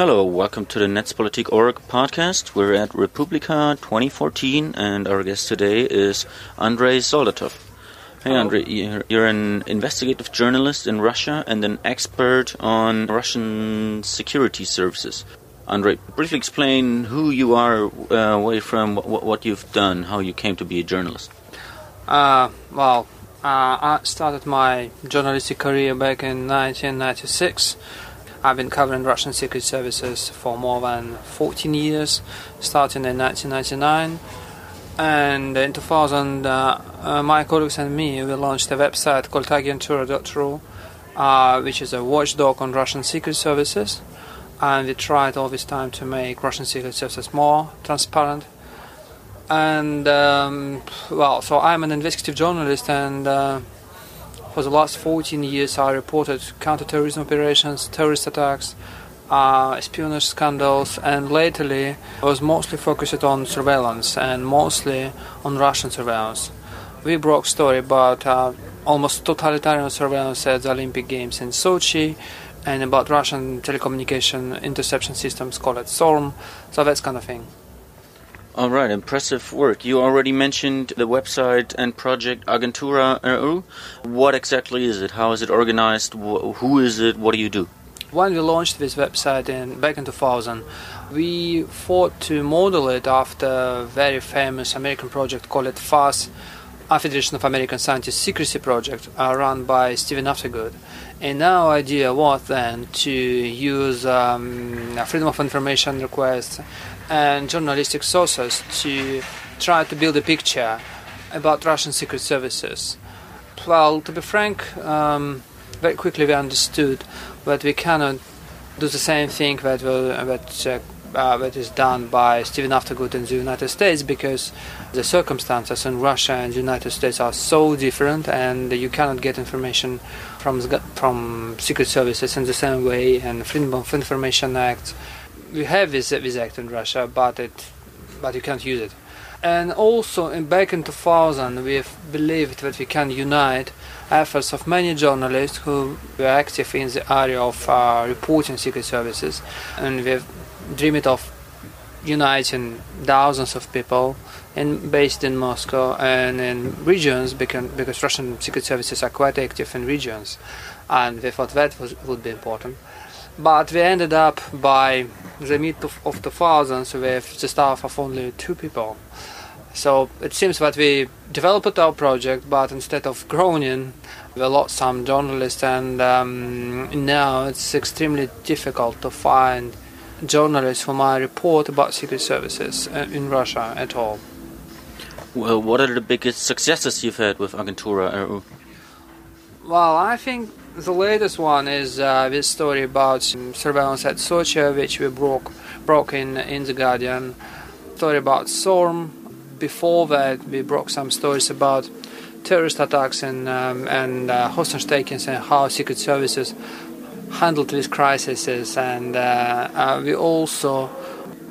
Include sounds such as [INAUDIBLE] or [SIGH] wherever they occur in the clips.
Hello, welcome to the Netzpolitik.org podcast. We're at re:publica 2014, and our guest today is Andrei Soldatov. Hey, Andrei, you're, you're an investigative journalist in Russia and an expert on Russian security services. Andrei, briefly explain who you are, uh, where you're from, what, what you've done, how you came to be a journalist. Uh, well, uh, I started my journalistic career back in 1996. I've been covering Russian secret services for more than 14 years, starting in 1999. And in 2000, uh, uh, my colleagues and me we launched a website called agentura.ru, uh, which is a watchdog on Russian secret services. And we tried all this time to make Russian secret services more transparent. And um, well, so I'm an investigative journalist, and uh, for the last 14 years I reported counterterrorism operations, terrorist attacks, uh, espionage scandals, and lately I was mostly focused on surveillance and mostly on Russian surveillance. We broke story about uh, almost totalitarian surveillance at the Olympic Games in Sochi and about Russian telecommunication interception systems called SORM, so that's kind of thing. All right, impressive work. You already mentioned the website and project Agentura.ru. What exactly is it? How is it organized? Who is it? What do you do? When we launched this website in back in 2000, we thought to model it after a very famous American project called FAS, a Federation of American Scientists Secrecy Project, uh, run by Stephen Aftergood. And our idea was then to use um, freedom of information requests and journalistic sources to try to build a picture about Russian secret services. Well, to be frank, um, very quickly we understood that we cannot do the same thing that that uh, uh, that is done by Stephen Aftergood in the United States because the circumstances in Russia and the United States are so different, and you cannot get information from from secret services in the same way. And Freedom of Information Act, we have this act in Russia, but it but you can't use it. And also, in, back in 2000, we believed that we can unite efforts of many journalists who were active in the area of uh, reporting secret services, and we've dreamed of uniting thousands of people in, based in Moscow and in regions because, because Russian secret services are quite active in regions, and we thought that was, would be important. But we ended up by the mid of, of 2000s with the staff of only two people. So it seems that we developed our project, but instead of growing, we lost some journalists, and um, now it's extremely difficult to find journalists who might report about secret services uh, in Russia at all. Well, what are the biggest successes you've had with Agentura.ru? Well, I think the latest one is uh, this story about surveillance at Sochi, which we broke broke in in the Guardian. Story about SORM, before that, we broke some stories about terrorist attacks and um, and uh, hostage takings and how secret services handled these crises. And uh, uh, we also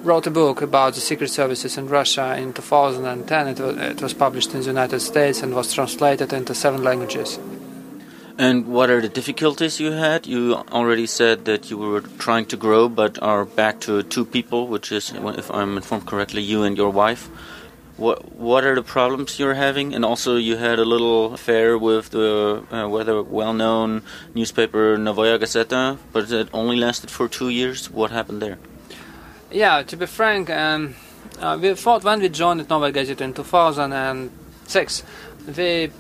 wrote a book about the secret services in Russia in 2010. It it was published in the United States and was translated into seven languages. And what are the difficulties you had? You already said that you were trying to grow, but are back to two people, which is, if I'm informed correctly, you and your wife. What what are the problems you're having? And also, you had a little affair with the uh, well-known newspaper Novaya Gazeta, but it only lasted for two years. What happened there? Yeah, to be frank, um, uh, we thought when we joined Novaya Gazeta in 2006, we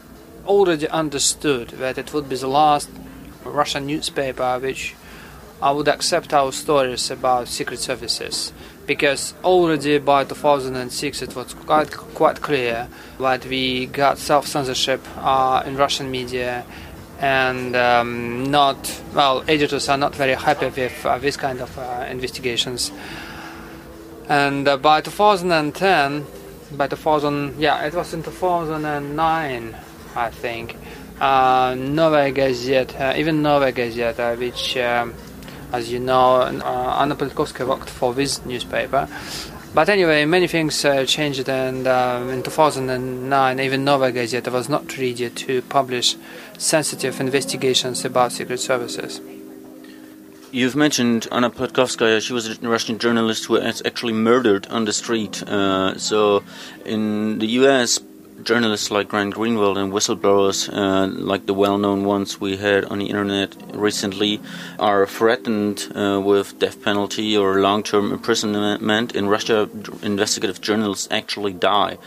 already understood that it would be the last Russian newspaper which I would accept our stories about secret services. Because already by 2006 it was quite quite clear that we got self censorship uh, in Russian media and um, not well editors are not very happy with uh, this kind of uh, investigations. And uh, by 2010 by 2000 yeah it was in 2009 I think uh, Novaya Gazeta even Novaya Gazeta which um, as you know, uh, Anna Politkovskaya worked for this newspaper. But anyway, many things uh, changed, and uh, in 2009, even Novaya Gazeta was not ready to publish sensitive investigations about secret services. You've mentioned Anna Politkovskaya. She was a Russian journalist who was actually murdered on the street. Uh, so, in the U.S., journalists like Glenn Greenwald and whistleblowers, uh, like the well-known ones we had on the internet recently, are threatened uh, with death penalty or long-term imprisonment. In Russia, investigative journalists actually die.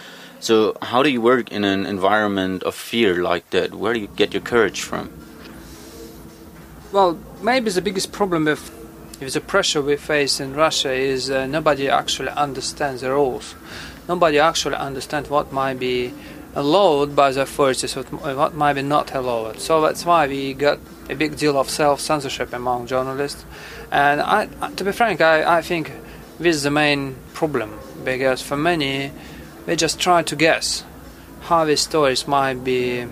So, how do you work in an environment of fear like that? Where do you get your courage from? Well, maybe the biggest problem with, with the pressure we face in Russia is uh, nobody actually understands the rules. Nobody actually understands what might be allowed by the authorities, what might be not allowed. So that's why we got a big deal of self-censorship among journalists. And I, to be frank, I, I think this is the main problem because for many, they just try to guess how these stories might be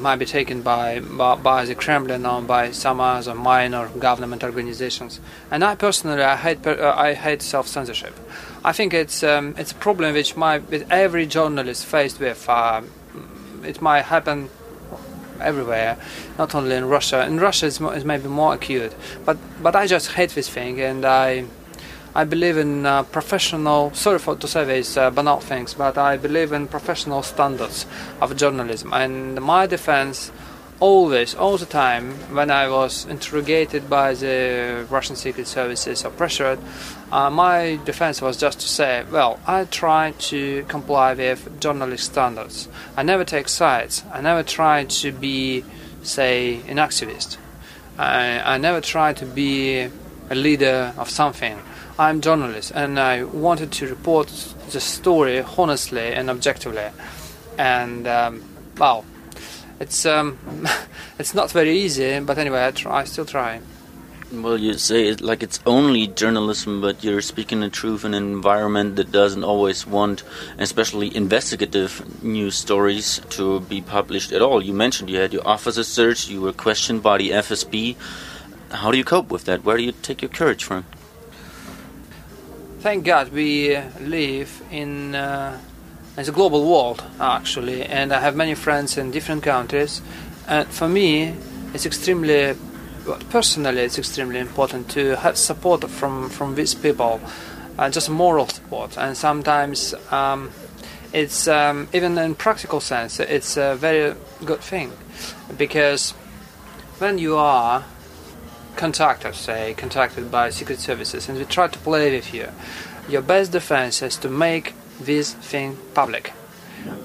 might be taken by, by, by the Kremlin or by some other minor government organizations. And I personally, I hate uh, I hate self censorship. I think it's um, it's a problem which might with every journalist faced with. Uh, it might happen everywhere, not only in Russia. In Russia, it's, it's maybe more acute. But but I just hate this thing, and I I believe in uh, professional, sorry for to say these uh, banal things, but I believe in professional standards of journalism. And my defense, always, all the time, when I was interrogated by the Russian secret services or pressured, uh, my defense was just to say, well, I try to comply with journalistic standards. I never take sides. I never try to be, say, an activist. I, I never try to be a leader of something. I'm journalist and I wanted to report the story honestly and objectively. And um, wow, it's um, [LAUGHS] it's not very easy, but anyway, I, try, I still try. Well, you say it like it's only journalism, but you're speaking the truth in an environment that doesn't always want, especially investigative news stories, to be published at all. You mentioned you had your officer searched, you were questioned by the FSB. How do you cope with that? Where do you take your courage from? Thank God we live in uh, a global world actually, and I have many friends in different countries. And for me, it's extremely, personally, it's extremely important to have support from from these people, uh, just moral support. And sometimes um, it's um, even in practical sense, it's a very good thing because when you are contacted, say, contacted by secret services, and we try to play with you. Your best defense is to make this thing public.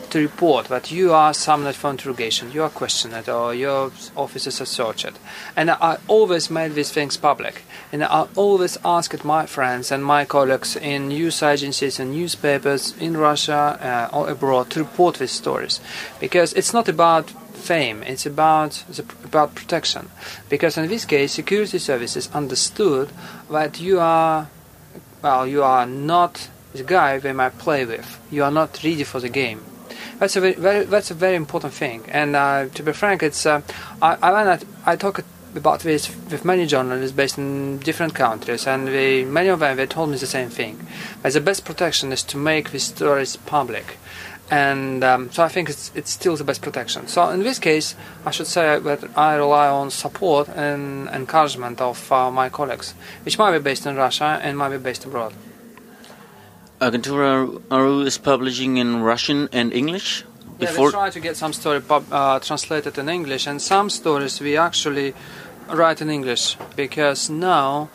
To report that you are summoned for interrogation, you are questioned, or your officers are searched. And I always made these things public. And I always asked my friends and my colleagues in news agencies and newspapers in Russia uh, or abroad to report these stories. Because it's not about fame. It's about about protection, because in this case, security services understood that you are, well, you are not the guy they might play with. You are not ready for the game. That's a very, very that's a very important thing. And uh, to be frank, it's uh, I I, I talk about this with many journalists based in different countries, and they, many of them they told me the same thing. That the best protection is to make these stories public and um, so I think it's it's still the best protection. So in this case, I should say that I rely on support and encouragement of uh, my colleagues, which might be based in Russia and might be based abroad. Agentura.ru is publishing in Russian and English. Before yeah, we try to get some story pub, uh, translated in English, and some stories we actually write in English because now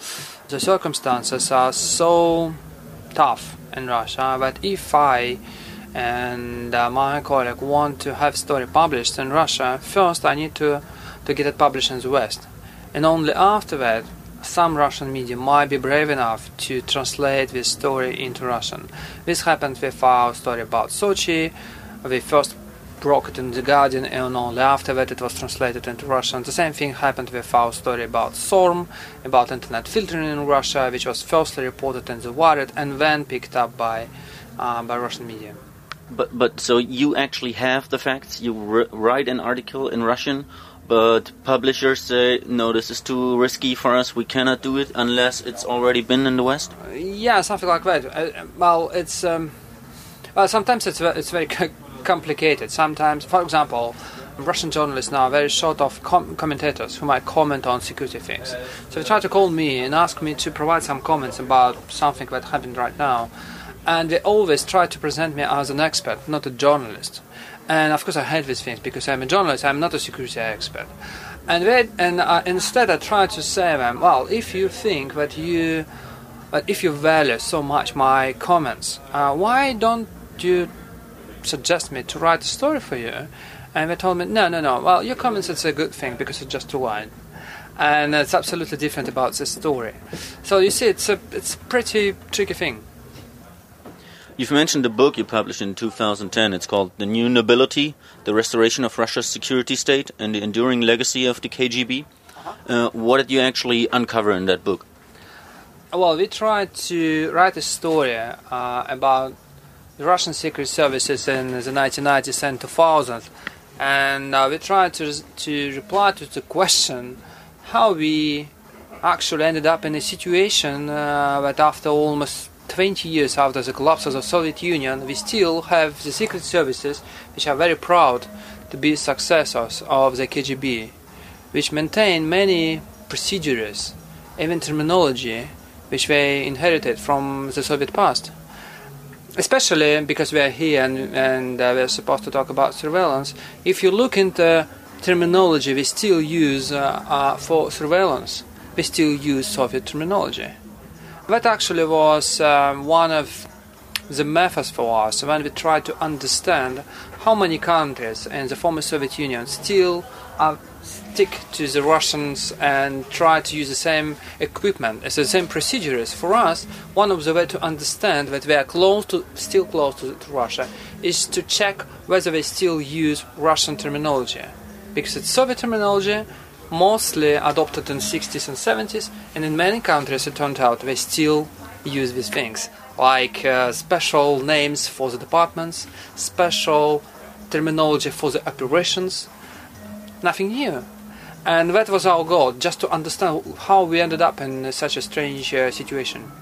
the circumstances are so tough in Russia that if I and uh, my colleague want to have story published in Russia, first I need to, to get it published in the West. And only after that, some Russian media might be brave enough to translate this story into Russian. This happened with our story about Sochi. We first broke it in The Guardian, and only after that it was translated into Russian. The same thing happened with our story about SORM, about internet filtering in Russia, which was firstly reported in The Wired and then picked up by, uh, by Russian media. But but so you actually have the facts. You write an article in Russian, but publishers say no, this is too risky for us. We cannot do it unless it's already been in the West. Yeah, something like that. Uh, well, it's um, well sometimes it's it's very complicated. Sometimes, for example, Russian journalists now are very short of com- commentators who might comment on security things. So they try to call me and ask me to provide some comments about something that happened right now. And they always try to present me as an expert, not a journalist. And of course, I hate these things because I'm a journalist, I'm not a security expert. And, they, and uh, instead, I try to say them, well, if you think that you, that if you value so much my comments, uh, why don't you suggest me to write a story for you? And they told me, no, no, no. Well, your comments it's a good thing because it's just too wide, and it's absolutely different about the story. So you see, it's a it's a pretty tricky thing. You've mentioned a book you published in 2010. It's called The New Nobility The Restoration of Russia's Security State and the Enduring Legacy of the KGB. Uh, what did you actually uncover in that book? Well, we tried to write a story uh, about the Russian secret services in the 1990s and 2000s, and uh, we tried to, to reply to the question how we actually ended up in a situation uh, that after almost 20 years after the collapse of the Soviet Union, we still have the secret services which are very proud to be successors of the KGB, which maintain many procedures, even terminology, which they inherited from the Soviet past. Especially because we are here and, and uh, we are supposed to talk about surveillance. If you look into terminology we still use uh, uh, for surveillance, we still use Soviet terminology. That actually was um, one of the methods for us when we tried to understand how many countries in the former Soviet Union still uh, stick to the Russians and try to use the same equipment as the same procedures. For us, one of the way to understand that we are close to, still close to, to Russia, is to check whether they still use Russian terminology, because it's Soviet terminology mostly adopted in 60s and 70s, and in many countries it turned out they still use these things, like uh, special names for the departments, special terminology for the operations, nothing new. And that was our goal, just to understand how we ended up in such a strange uh, situation.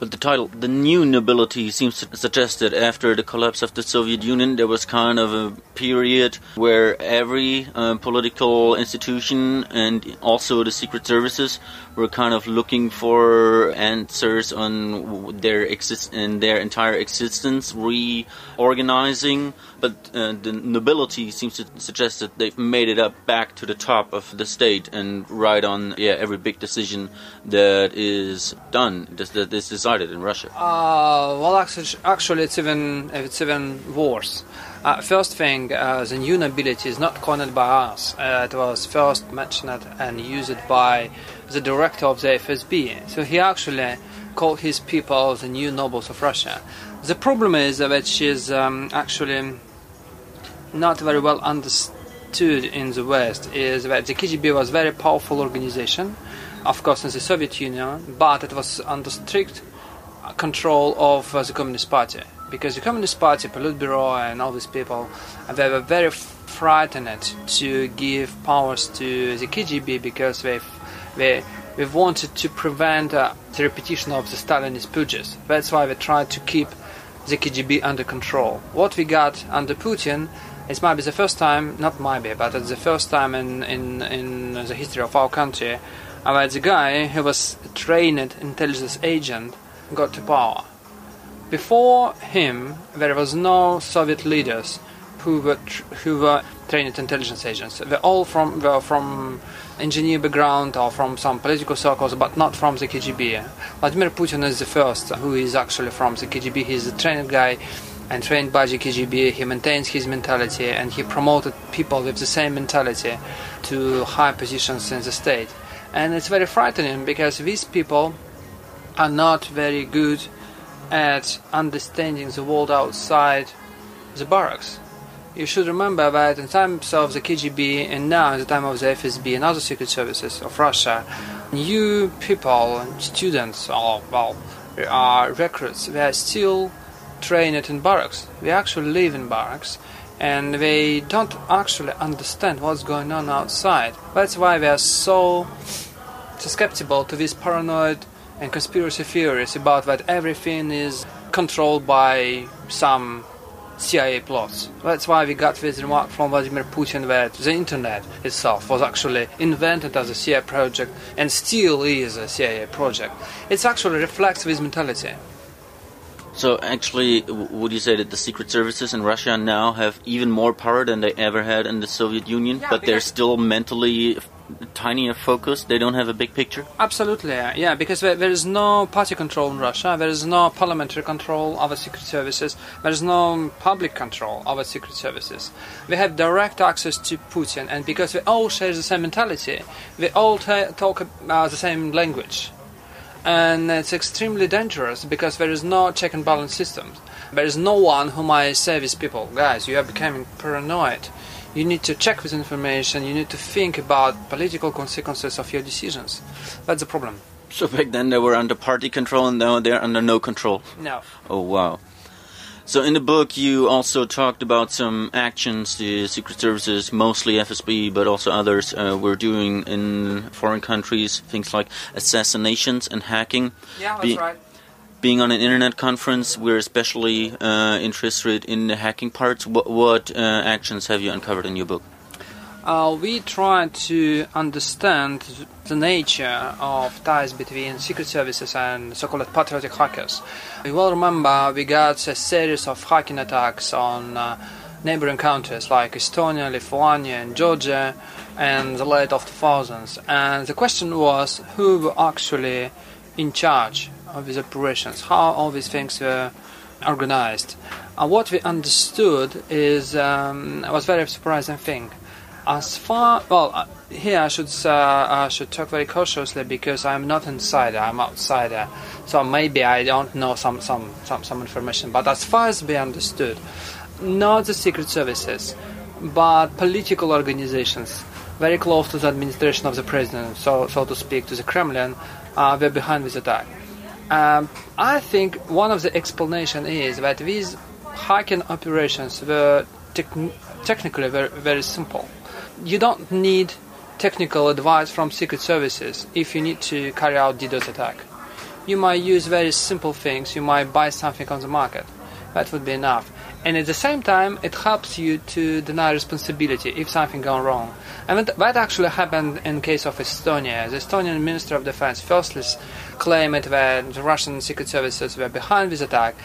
But the title, The New Nobility, seems to suggest that after the collapse of the Soviet Union, there was kind of a period where every uh, political institution and also the secret services were kind of looking for answers on their exist in their entire existence, reorganizing. But uh, the nobility seems to suggest that they've made it up back to the top of the state and right on yeah every big decision that is done that is decided in Russia. Uh, well, actually, it's even it's even worse. Uh, first thing, uh, the new nobility is not coined by us. Uh, it was first mentioned and used by the director of the FSB. So he actually called his people the new nobles of Russia. The problem is that she's um, actually not very well understood in the West. Is that the KGB was a very powerful organization, of course, in the Soviet Union, but it was under strict control of uh, the Communist Party because the Communist Party, Politburo, and all these people, they were very frightened to give powers to the KGB because they they they wanted to prevent uh, the repetition of the Stalinist purges. That's why we tried to keep the KGB under control. What we got under Putin it might be the first time, not might be, but it's the first time in, in, in the history of our country about the guy who was a trained intelligence agent got to power. Before him, there was no Soviet leaders who were who were trained intelligence agents. They're all from were from engineer background or from some political circles, but not from the KGB. Vladimir Putin is the first who is actually from the KGB. He's a trained guy and trained by the KGB. He maintains his mentality and he promoted people with the same mentality to high positions in the state. And it's very frightening because these people are not very good at understanding the world outside the barracks. You should remember that in times of the KGB and now in the time of the FSB and other secret services of Russia, new people, students, or well, are recruits, they are still trained in barracks. They actually live in barracks and they don't actually understand what's going on outside. That's why they are so susceptible to these paranoid and conspiracy theories about that everything is controlled by some CIA plots. That's why we got this remark from Vladimir Putin that the internet itself was actually invented as a CIA project and still is a CIA project. It actually reflects this mentality. So, actually, would you say that the secret services in Russia now have even more power than they ever had in the Soviet Union, Yeah, but they're still mentally tinier focus. They don't have a big picture? Absolutely, yeah, because there, is no party control in Russia, there is no parliamentary control the secret services, there is no public control the secret services. We have direct access to Putin, and because we all share the same mentality, we all ta- talk uh, the same language. And it's extremely dangerous because there is no check and balance system. There is no one who might say these people, guys, you are becoming paranoid. You need to check this information, you need to think about political consequences of your decisions. That's the problem. So, back then they were under party control, and now they're under no control. No. Oh, wow. So, in the book, you also talked about some actions the secret services, mostly FSB, but also others, uh, were doing in foreign countries, things like assassinations and hacking. Yeah, that's Be- right. Being on an internet conference, we're especially uh, interested in the hacking parts. What, what uh, actions have you uncovered in your book? Uh, we try to understand the nature of ties between secret services and so-called patriotic hackers. You will remember we got a series of hacking attacks on uh, neighboring countries like Estonia, Lithuania, and Georgia, and the late of 2000s. And the question was who were actually in charge of these operations, how all these things were organized. And what we understood is um, was very surprising thing. As far well uh, here I should uh, I should talk very cautiously because I'm not insider I'm outsider. So maybe I don't know some some some, some information. But as far as we understood not the secret services but political organizations very close to the administration of the president so so to speak to the Kremlin uh, were behind this attack um, I think one of the explanation is that these hacking operations were techn technically very, very simple you don't need technical advice from secret services if you need to carry out DDoS attack. You might use very simple things. You might buy something on the market. That would be enough. And at the same time, it helps you to deny responsibility if something gone wrong. And that, actually happened in case of Estonia. The Estonian Minister of Defense firstly claimed that the Russian secret services were behind this attack,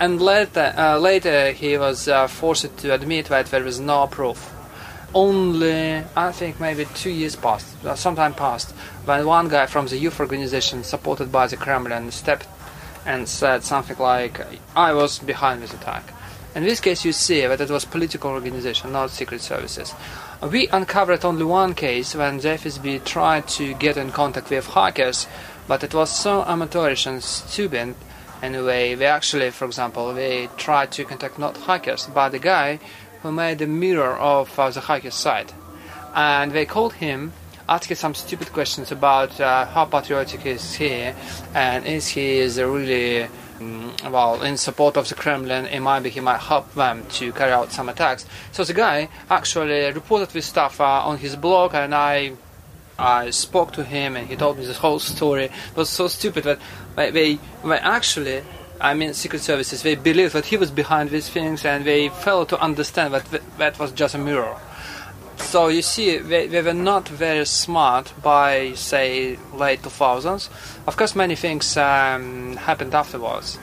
and later, uh, later he was uh, forced to admit that there was no proof only I think maybe two years passed, uh, sometime passed, when one guy from the youth organization supported by the Kremlin stepped and said something like, "I was behind this attack." In this case, you see that it was political organization, not secret services. We uncovered only one case when the FSB tried to get in contact with hackers, but it was so amateurish and stupid. Anyway, we actually, for example, we tried to contact not hackers, but the guy who made the mirror of uh, the hacker's site. And they called him, asking some stupid questions about uh, how patriotic is he, and is he is really well in support of the Kremlin, and maybe he might help them to carry out some attacks. So the guy actually reported this stuff uh, on his blog, and I I spoke to him and he told me this whole story. It was so stupid that they, they, they actually, I mean, secret services, they believed that he was behind these things and they failed to understand that th- that was just a mirror. So you see, they, they were not very smart by, say, late 2000s. Of course, many things um, happened afterwards.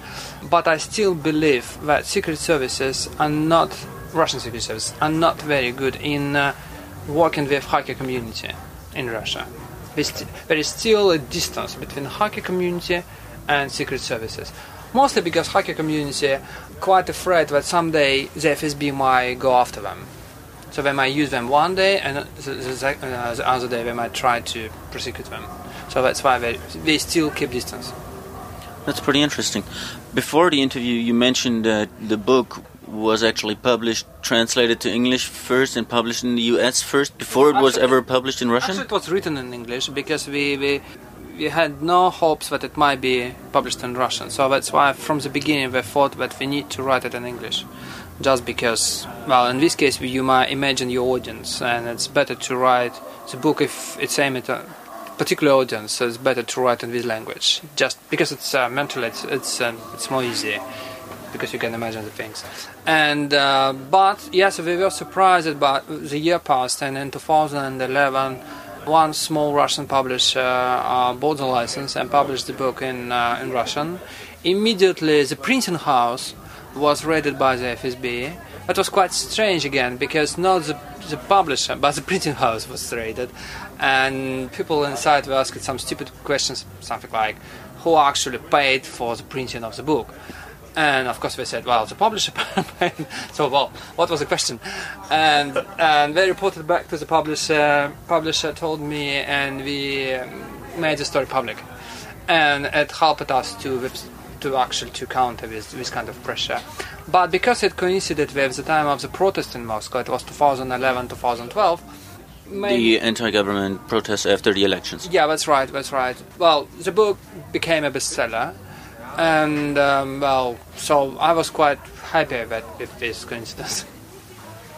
But I still believe that secret services are not, Russian secret services, are not very good in uh, working with hacker community in Russia. There is still a distance between hacker community and secret services. Mostly because hacker community quite afraid that someday the FSB might go after them. So they might use them one day, and the, the, uh, the other day they might try to prosecute them. So that's why they, they still keep distance. That's pretty interesting. Before the interview, you mentioned that the book was actually published, translated to English first, and published in the U.S. first, before it was ever published in Russian. Actually, it was written in English because we, we we had no hopes that it might be published in Russian. So that's why from the beginning we thought that we need to write it in English. Just because, well, in this case, you might imagine your audience, and it's better to write the book if it's aimed at a particular audience. So it's better to write in this language, just because it's uh, mentally it's it's, um, it's more easy. because you can imagine the things. And uh, but yes, we were surprised. But the year passed, and in 2011, one small Russian publisher uh, bought the license and published the book in uh, in Russian. Immediately, the printing house was raided by the FSB. That was quite strange again because not the, the publisher but the printing house was raided, and people inside were asking some stupid questions, something like, "Who actually paid for the printing of the book?" And of course, we said, well, the publisher [LAUGHS] so, well, what was the question? And and they reported back to the publisher. Publisher told me, and we um, made the story public, and it helped us to to actually to counter this this kind of pressure. But because it coincided with the time of the protest in Moscow, it was 2011, 2012. The anti-government protests after the elections. Yeah, that's right. That's right. Well, the book became a bestseller and um, well, so I was quite happy with, with this coincidence. [LAUGHS]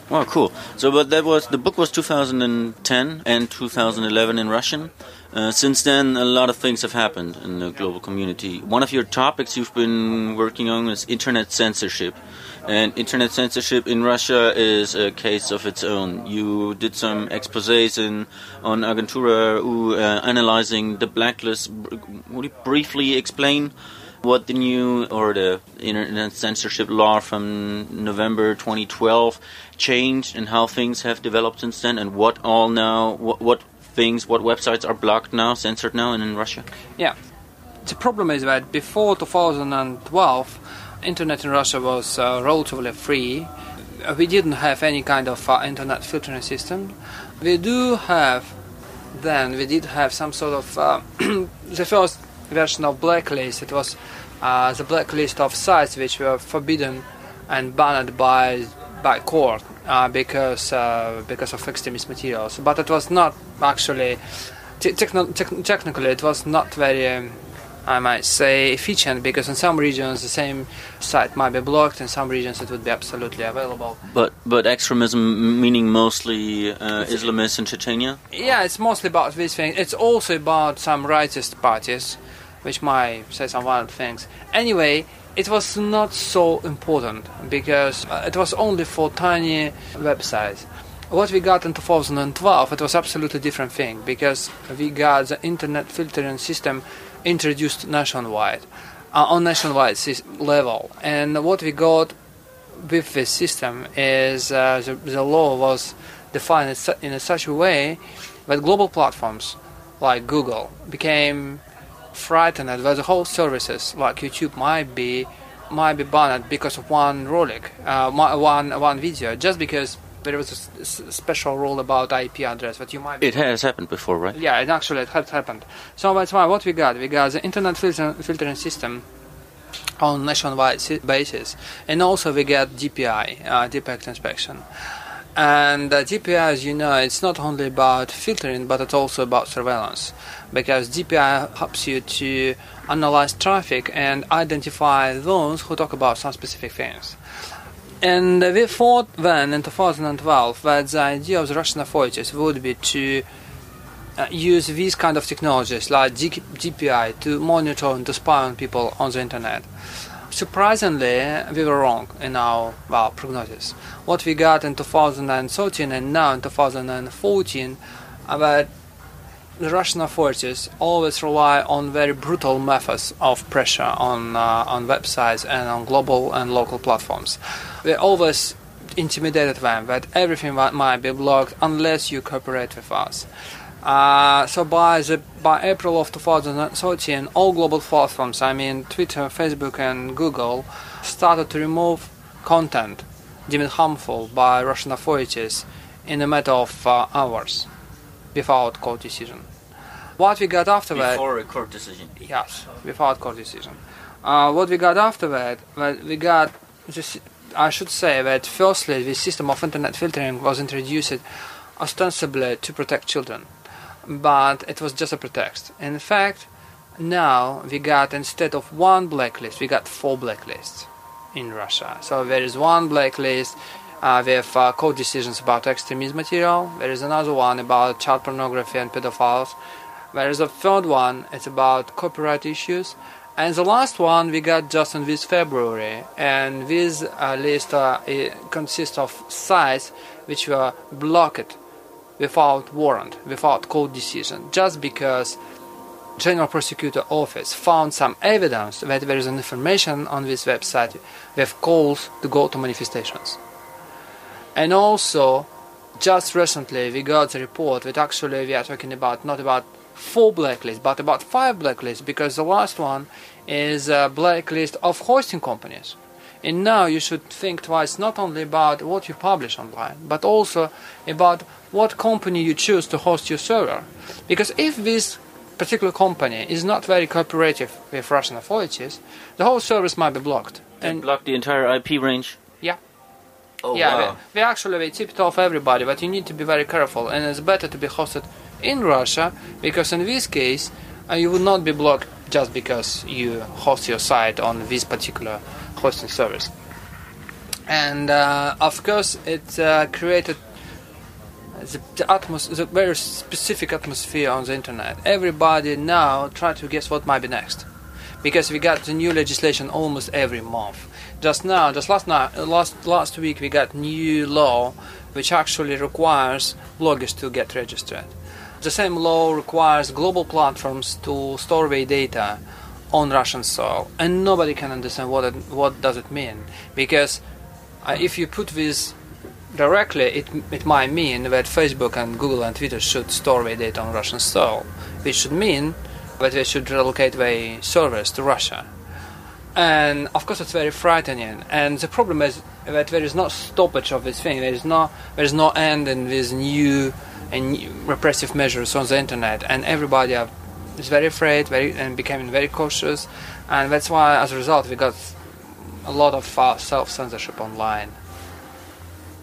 Well, cool. So, but that was the book was 2010 and 2011 in Russian. Uh, since then, a lot of things have happened in the global community. One of your topics you've been working on is internet censorship. And internet censorship in Russia is a case of its own. You did some exposés in, on Agentura uh, analyzing the blacklist. Would you briefly explain what the new or the internet censorship law from November 2012 changed and how things have developed since then, and what all now, what, what things, what websites are blocked now, censored now, and in Russia? Yeah, the problem is that before 2012, internet in Russia was uh, relatively free. We didn't have any kind of uh, internet filtering system. We do have then we did have some sort of uh, [CLEARS THROAT] the first version of blacklist. It was uh, the blacklist of sites which were forbidden and banned by by court uh, because uh, because of extremist materials. But it was not actually techn- te- technically it was not very. Um, I might say efficient because in some regions the same site might be blocked, in some regions it would be absolutely available. But but extremism meaning mostly uh, Islamists in Chechnya. Yeah, it's mostly about these things. It's also about some rightist parties which might say some wild things. Anyway, it was not so important because uh, it was only for tiny websites. What we got in 2012, it was absolutely different thing because we got the internet filtering system introduced nationwide, uh, on nationwide level. And what we got with this system is uh, the, the law was defined in such a way that global platforms like Google became frightened that the whole services like YouTube might be might be banned because of one rolik, uh, one one video, just because there was a special rule about IP address that you might. Be It has happened before, right? Yeah, it actually it has happened. So that's why what we got, we got the internet filter, filtering system on nationwide basis, and also we get DPI, uh, deep packet inspection. And uh, DPI, as you know, it's not only about filtering, but it's also about surveillance because DPI helps you to analyze traffic and identify those who talk about some specific things. And we thought then in 2012 that the idea of the Russian authorities would be to uh, use these kind of technologies like DPI to monitor and to spy on people on the internet. Surprisingly, we were wrong in our well, prognosis. What we got in 2013 and now in 2014 about the Russian authorities always rely on very brutal methods of pressure on uh, on websites and on global and local platforms. They always intimidated them that everything might be blocked unless you cooperate with us. Uh, so by the by April of 2013, all global platforms, I mean Twitter, Facebook, and Google, started to remove content deemed harmful by Russian authorities in a matter of uh, hours without court decision. What we got after before that? Before a court decision. Yes, without court decision. Uh, what we got after that? Well, we got. Just, I should say that firstly, the system of internet filtering was introduced ostensibly to protect children, but it was just a pretext. In fact, now we got instead of one blacklist, we got four blacklists in Russia. So there is one blacklist uh, with uh, court decisions about extremist material. There is another one about child pornography and pedophiles. There is a third one. It's about copyright issues, And the last one we got just in this February, and this uh, list uh, consists of sites which were blocked without warrant, without court decision, just because General Prosecutor Office found some evidence that there is an information on this website with calls to go to manifestations. And also, just recently we got a report that actually we are talking about not about four blacklists, but about five blacklists, because the last one is a blacklist of hosting companies. And now you should think twice not only about what you publish online, but also about what company you choose to host your server. Because if this particular company is not very cooperative with Russian authorities, the whole service might be blocked. And block the entire IP range? Yeah. Oh, yeah, wow. we, we actually we tipped off everybody, but you need to be very careful, and it's better to be hosted in Russia because in this case uh, you will not be blocked just because you host your site on this particular hosting service. And uh, of course, it uh, created the, the, the very specific atmosphere on the internet. Everybody now try to guess what might be next, because we got the new legislation almost every month. Just now, just last night, last last week, we got new law which actually requires bloggers to get registered. The same law requires global platforms to store their data on Russian soil, and nobody can understand what it, what does it mean because uh, if you put this directly, it it might mean that Facebook and Google and Twitter should store their data on Russian soil, which should mean that they should relocate their servers to Russia. And of course, it's very frightening. And the problem is that there is no stoppage of this thing. There is no there is no end in these new and repressive measures on the internet, and everybody is very afraid, very and becoming very cautious, and that's why, as a result, we got a lot of uh, self censorship online.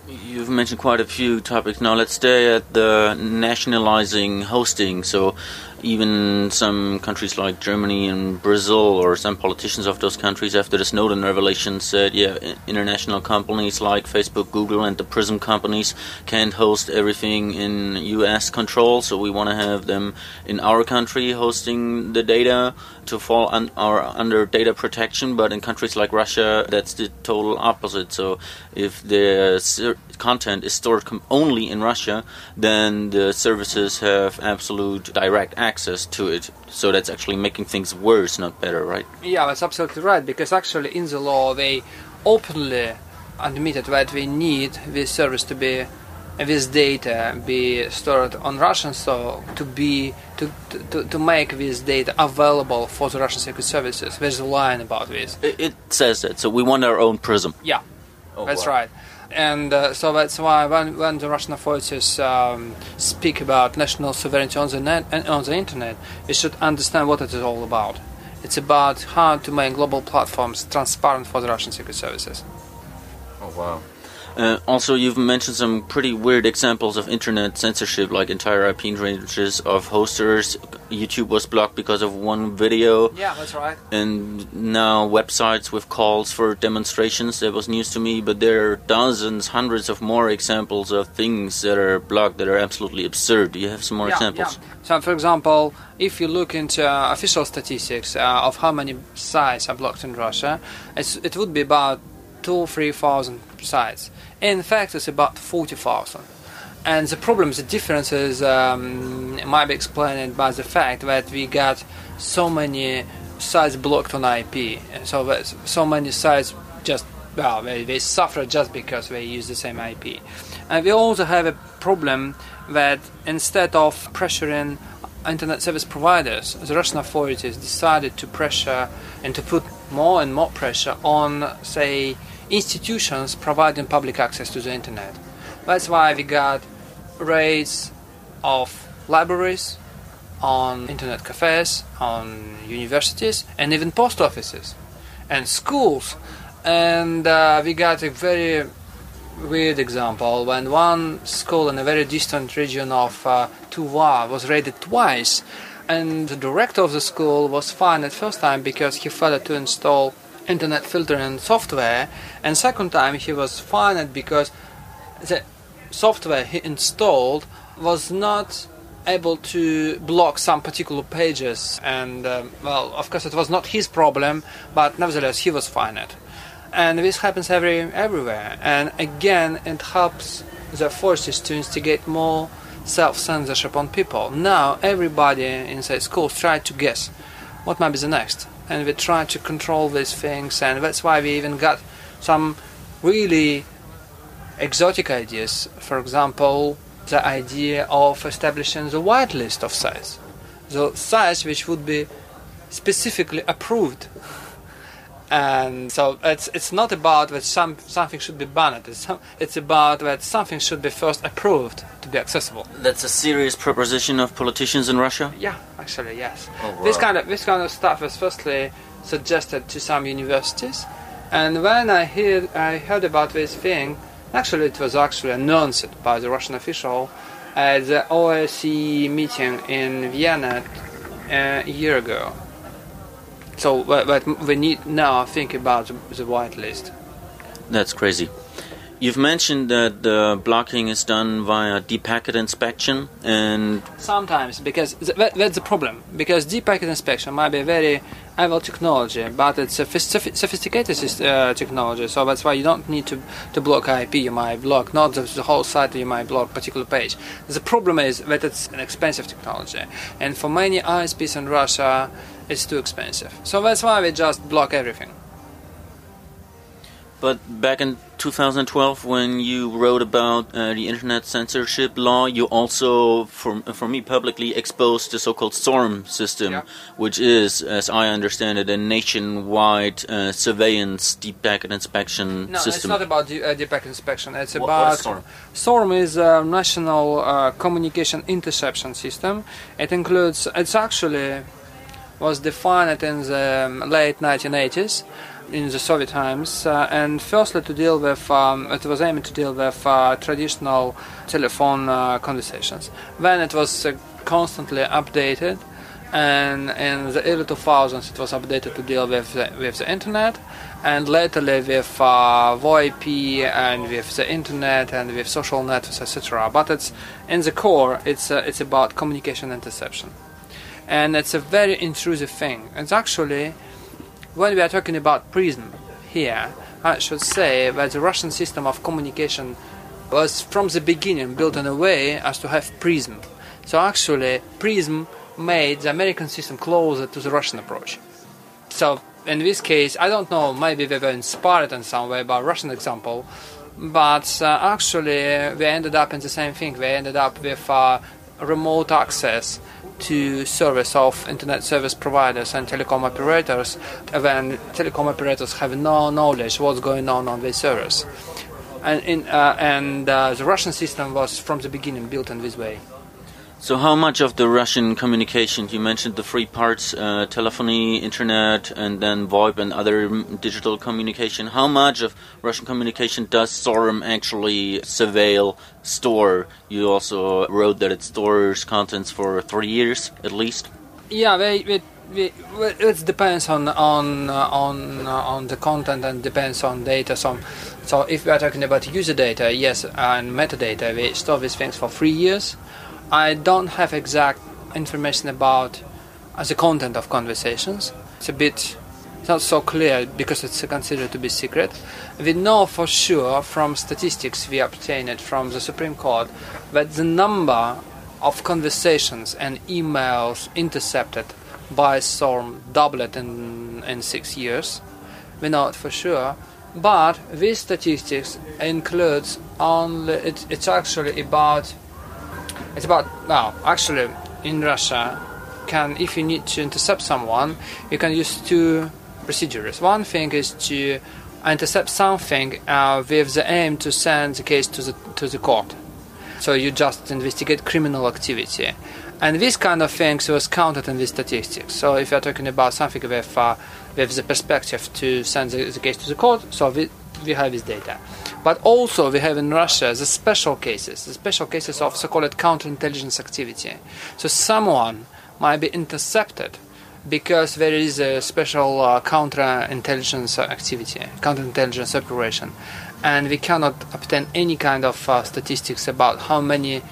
You've mentioned quite a few topics. Now let's stay at the nationalizing hosting. So, even some countries like Germany and Brazil, or some politicians of those countries, after the Snowden revelation, said, yeah, international companies like Facebook, Google, and the Prism companies can't host everything in U.S. control. So we want to have them in our country hosting the data to fall un- our, under data protection. But in countries like Russia, that's the total opposite. So if the ser- content is stored com- only in Russia, then the services have absolute direct access to it. So that's actually making things worse, not better, right? Yeah, that's absolutely right. Because actually, in the law, they openly admitted that we need this service to be, this data be stored on Russian soil to be to, to, to make this data available for the Russian secret services. There's a line about this. It, it says that. So we want our own prism. Yeah, oh, that's wow. right and uh, so that's why when, when the Russian authorities um, speak about national sovereignty on the net and on the internet, you should understand what it is all about. It's about how to make global platforms transparent for the Russian secret services. Oh wow! Uh, also, you've mentioned some pretty weird examples of internet censorship, like entire IP ranges of hosters. YouTube was blocked because of one video. Yeah, that's right. And now websites with calls for demonstrations. That was news to me, but there are dozens, hundreds of more examples of things that are blocked that are absolutely absurd. Do you have some more yeah, examples? Yeah. So, for example, if you look into uh, official statistics uh, of how many sites are blocked in Russia, it would be about two three thousand sites. In fact, it's about forty thousand. And the problem, the difference is, um, might be explained by the fact that we got so many sites blocked on IP. and So so many sites just well, they, they suffer just because they use the same IP. And we also have a problem that instead of pressuring internet service providers, the Russian authorities decided to pressure and to put more and more pressure on, say, institutions providing public access to the internet. That's why we got raids of libraries, on internet cafes, on universities, and even post offices and schools. And uh, we got a very weird example when one school in a very distant region of uh, Tuva was raided twice, and the director of the school was fined at first time because he failed to install internet filtering software, and second time he was fined because the software he installed was not able to block some particular pages, and um, well, of course, it was not his problem, but nevertheless, he was fined. And this happens every everywhere. And again, it helps the forces to instigate more self-censorship on people. Now, everybody inside schools try to guess what might be the next, and we try to control these things, and that's why we even got some really exotic ideas. For example, the idea of establishing the whitelist of sites, the sites which would be specifically approved. [LAUGHS] And so it's it's not about that some something should be banned. It's, some, it's about that something should be first approved to be accessible. That's a serious proposition of politicians in Russia. Yeah, actually, yes. Oh, wow. This kind of this kind of stuff was firstly suggested to some universities, and when I heard I heard about this thing, actually it was actually announced by the Russian official at the OSCE meeting in Vienna uh, a year ago. So, but, but we need now think about the, the whitelist. That's crazy. You've mentioned that the blocking is done via deep packet inspection, and Sometimes, because th- that's the problem. Because deep packet inspection might be a very evil technology, but it's a sophisticated uh, technology. So that's why you don't need to, to block IP. You might block not the, the whole site. You might block particular page. The problem is that it's an expensive technology, and for many ISPs in Russia, it's too expensive. So that's why we just block everything. But back in 2012, when you wrote about uh, the internet censorship law, you also, for for me, publicly exposed the so-called SORM system, Yeah. which is, as I understand it, a nationwide uh, surveillance deep packet inspection No, system. No, it's not about the, uh, deep packet inspection. It's What- about what is SORM? SORM is a national uh, communication interception system. It includes. It's actually was defined in the late 1980s in the Soviet times, uh, and firstly to deal with. Um, it was aiming to deal with uh, traditional telephone uh, conversations. Then it was constantly updated. And in the early 2000s, it was updated to deal with the, with the internet, and latterly with uh, VoIP and with the internet and with social networks, etc. But it's in the core, it's uh, it's about communication interception, and it's a very intrusive thing. It's actually when we are talking about PRISM here, I should say that the Russian system of communication was from the beginning built in a way as to have PRISM. So actually, PRISM made the American system closer to the Russian approach. So in this case, I don't know, maybe they were inspired in some way by Russian example, but uh, actually we ended up in the same thing. We ended up with uh, remote access to service of internet service providers and telecom operators when telecom operators have no knowledge what's going on on their servers. And, in, uh, and uh, the Russian system was from the beginning built in this way. So, how much of the Russian communication, you mentioned the three parts uh, telephony, internet, and then VoIP and other digital communication, how much of Russian communication does SORM actually surveil, store? You also wrote that it stores contents for three years at least. Yeah, we, it depends on on uh, on uh, on the content and depends on data. So, so if we are talking about user data, yes, and metadata, we store these things for three years. I don't have exact information about the content of conversations. It's a bit not so clear because it's considered to be secret. We know for sure from statistics we obtained from the Supreme Court that the number of conversations and emails intercepted by SORM doubled in, in six years. We know it for sure. But these statistics includes only it, it's actually about it's about now actually in Russia can if you need to intercept someone you can use two procedures. One thing is to intercept something uh, with the aim to send the case to the to the court. So you just investigate criminal activity. And this kind of things was counted in the statistics. So if you're talking about something with, uh, with the perspective to send the, the case to the court, so we, have this data. But also we have in Russia the special cases, the special cases of so-called counterintelligence activity. So someone might be intercepted because there is a special uh, counterintelligence activity, counterintelligence operation, and we cannot obtain any kind of uh, statistics about how many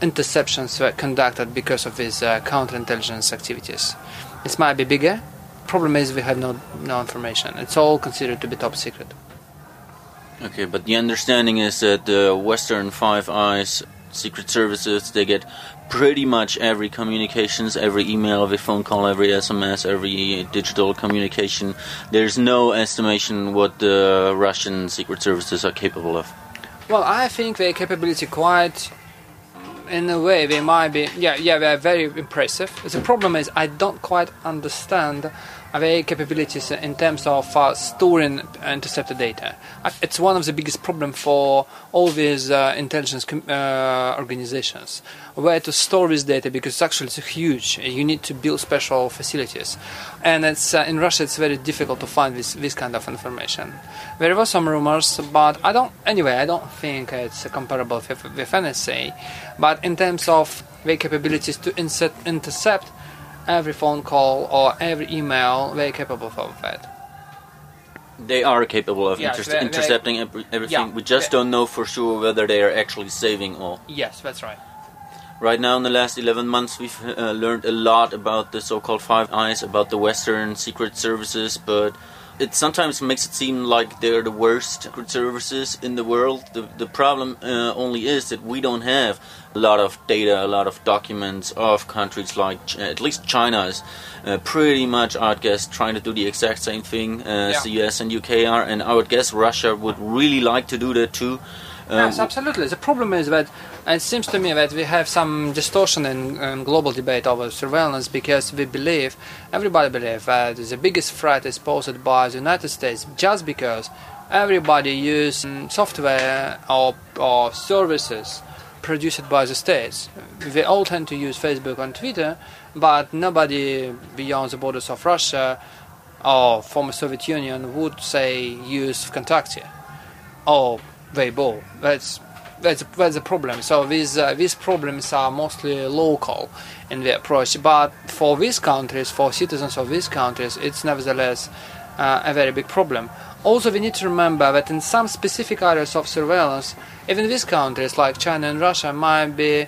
interceptions were conducted because of these uh, counterintelligence activities. This might be bigger. Problem is we have no no information. It's all considered to be top secret. Okay, but the understanding is that the Western Five Eyes secret services they get pretty much every communications, every email, every phone call, every SMS, every digital communication. There's no estimation what the Russian secret services are capable of. Well, I think their capability quite, in a way, they might be. Yeah, yeah, they are very impressive. The problem is I don't quite understand their capabilities in terms of uh, storing intercepted data. It's one of the biggest problems for all these uh, intelligence uh, organizations, where to store this data because it's actually it's huge. You need to build special facilities, and it's uh, in Russia it's very difficult to find this this kind of information. There were some rumors, but I don't. Anyway, I don't think it's comparable with, with NSA. But in terms of their capabilities to intercept every phone call or every email, they're capable of that. They are capable of Yes, interce- they- they- intercepting every- everything. Yeah, we just they- don't know for sure whether they are actually saving all. Yes, that's right. Right now, in the last 11 months, we've uh, learned a lot about the so-called Five Eyes, about the Western secret services, but it sometimes makes it seem like they're the worst secret services in the world. The, the problem uh, only is that we don't have a lot of data, a lot of documents of countries like, Ch- at least China is uh, pretty much, I'd guess, trying to do the exact same thing as Yeah. the US and UK are, and I would guess Russia would really like to do that too. Um, yes, absolutely. The problem is that it seems to me that we have some distortion in, in global debate over surveillance because we believe, everybody believes that the biggest threat is posed by the United States just because everybody uses software or, or services produced by the states. They all tend to use Facebook and Twitter, but nobody beyond the borders of Russia or former Soviet Union would say use Vkontakte or Weibo. That's that's that's a problem. So these uh, these problems are mostly local in the approach, but for these countries, for citizens of these countries, it's nevertheless uh, a very big problem. Also, we need to remember that in some specific areas of surveillance, even these countries like China and Russia might be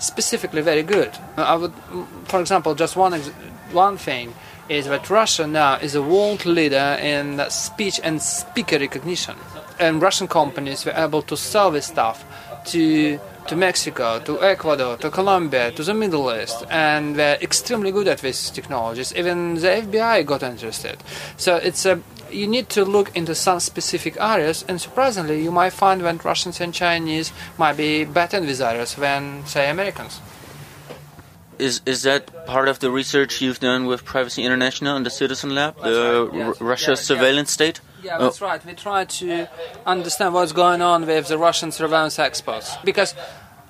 specifically very good. I would, for example, just one one thing is that Russia now is a world leader in speech and speaker recognition, and Russian companies were able to sell this stuff to to Mexico, to Ecuador, to Colombia, to the Middle East, and they're extremely good at these technologies. Even the FBI got interested. So it's a you need to look into some specific areas, and surprisingly, you might find that Russians and Chinese might be better in these areas than, say, Americans. Is is that part of the research you've done with Privacy International and the Citizen Lab, the right, yes. Russia Yeah, surveillance state? Yeah, Oh. that's right. We try to understand what's going on with the Russian surveillance experts because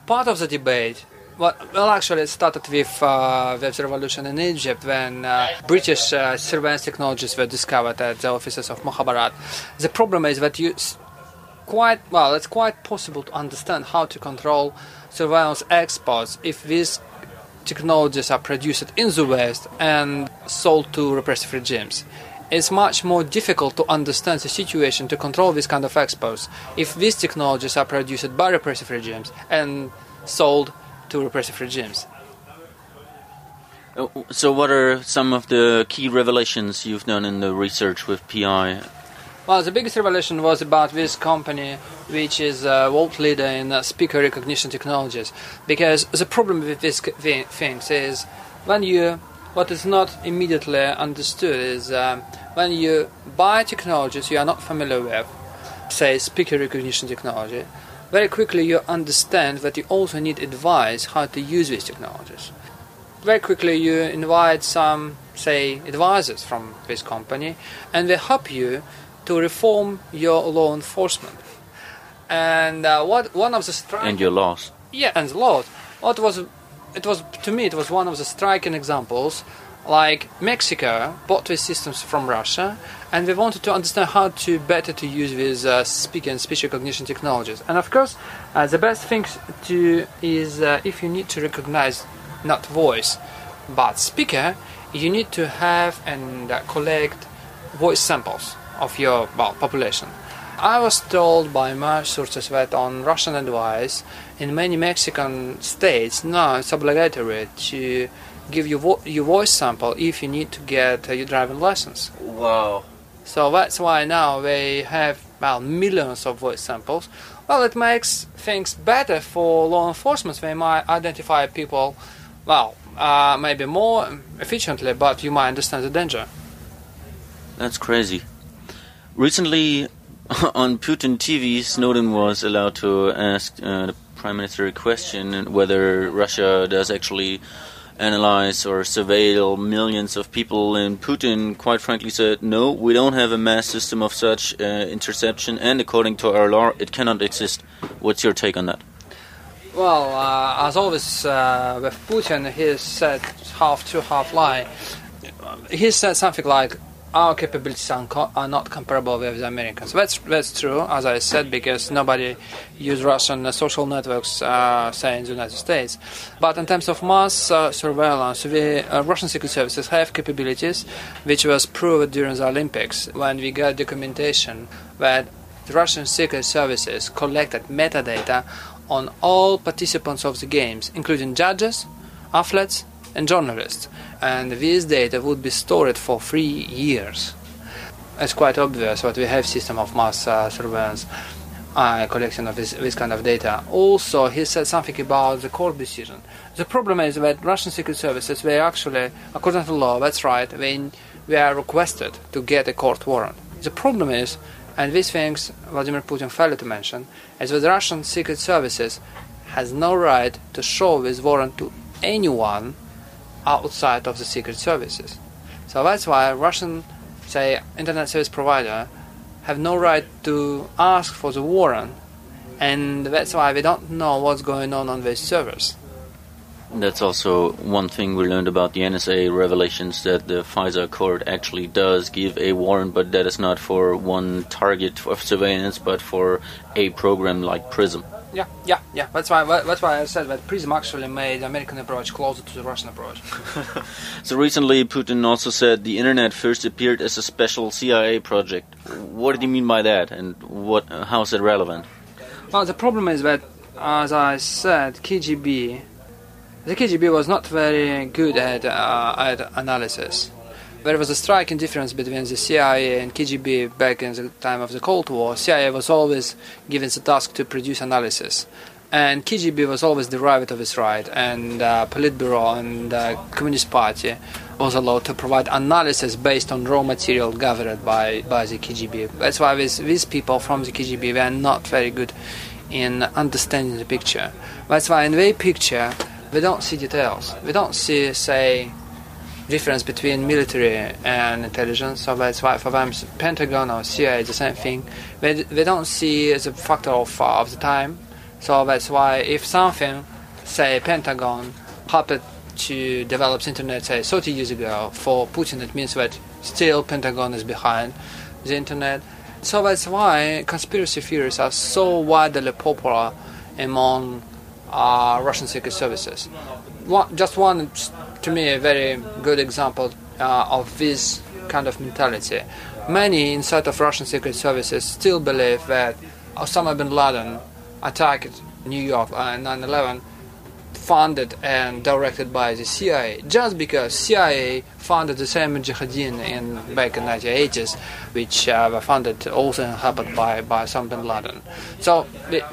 part of the debate. Well, actually, it started with, uh, revolution in Egypt when uh, British uh, surveillance technologies were discovered at the offices of Mukhabarat. The problem is that you quite well. It's quite possible to understand how to control surveillance exports if these technologies are produced in the West and sold to repressive regimes. It's much more difficult to understand the situation to control this kind of exports if these technologies are produced by repressive regimes and sold to repressive regimes. Uh, So, what are some of the key revelations you've done in the research with PI? Well, the biggest revelation was about this company, which is a world leader in uh, speaker recognition technologies. Because the problem with these thi- things is when you, what is not immediately understood is um, when you buy technologies you are not familiar with, say speaker recognition technology, very quickly you understand that you also need advice how to use these technologies. Very quickly you invite some, say, advisors from this company, and they help you to reform your law enforcement. And uh, what one of the striking And your loss. yeah, and law. What was it was to me it was one of the striking examples. Like Mexico bought these systems from Russia, and they wanted to understand how to better to use these uh, speaker and speech recognition technologies. And of course, uh, the best thing to is uh, if you need to recognize not voice but speaker, you need to have and uh, collect voice samples of your well, population. I was told by my sources that on Russian advice, in many Mexican states, now it's obligatory to give you vo- your voice sample if you need to get uh, your driving license. Wow. So that's why now they have well millions of voice samples. Well, it makes things better for law enforcement. They might identify people, well, uh, maybe more efficiently, but you might understand the danger. That's crazy. Recently, [LAUGHS] on Putin TV, Snowden was allowed to ask uh, the prime minister a question whether Russia does actually analyze or surveil millions of people. And Putin, quite frankly, said, "No, we don't have a mass system of such uh, interception, and according to our law, it cannot exist." What's your take on that? Well, uh, as always uh, with Putin, he said half true, half lie. He said something like, "Our capabilities are, not comparable with the Americans." That's that's true, as I said, because nobody use Russian uh, social networks, uh, say in the United States. But in terms of mass uh, surveillance, the uh, Russian secret services have capabilities, which was proved during the Olympics when we got documentation that the Russian secret services collected metadata on all participants of the games, including judges, athletes, and journalists. And this data would be stored for three years. It's quite obvious that we have system of mass uh, surveillance uh, collection of this, this kind of data. Also, he said something about the court decision. The problem is that Russian secret services, they actually, according to law, that's right, they, are requested to get a court warrant. The problem is and these things Vladimir Putin failed to mention, is that the Russian secret services has no right to show this warrant to anyone outside of the secret services. So that's why Russian, say, internet service provider have no right to ask for the warrant, and that's why we don't know what's going on on these servers. That's also one thing we learned about the NSA revelations that the FISA court actually does give a warrant, but that is not for one target of surveillance, but for a program like PRISM. Yeah, yeah, yeah. That's why. That's why I said that PRISM actually made the American approach closer to the Russian approach. [LAUGHS] so recently, Putin also said the internet first appeared as a special CIA project. What did he mean by that, and what? How is it relevant? Well, the problem is that, as I said, KGB the KGB was not very good at, uh, at analysis. There was a striking difference between the CIA and KGB back in the time of the Cold War. CIA was always given the task to produce analysis, and KGB was always derived of its right. And uh, Politburo and uh, Communist Party was allowed to provide analysis based on raw material gathered by, by the KGB. That's why these, these people from the KGB were not very good in understanding the picture. That's why in their picture we don't see details. We don't see, say, difference between military and intelligence. So that's why for them, Pentagon or CIA is the same thing. They, they don't see as a factor of, uh, of the time. So that's why if something, say, Pentagon happened to develop internet, say, 30 years ago, for Putin it means that still Pentagon is behind the internet. So that's why conspiracy theories are so widely popular among uh, Russian secret services. One, just one, to me, a very good example uh, of this kind of mentality. Many inside of Russian secret services still believe that Osama bin Laden attacked New York on 9/11 funded and directed by the CIA, just because CIA funded the same Mujahideen in back in 1980s, which uh, were funded also happened by by Osama bin Laden. So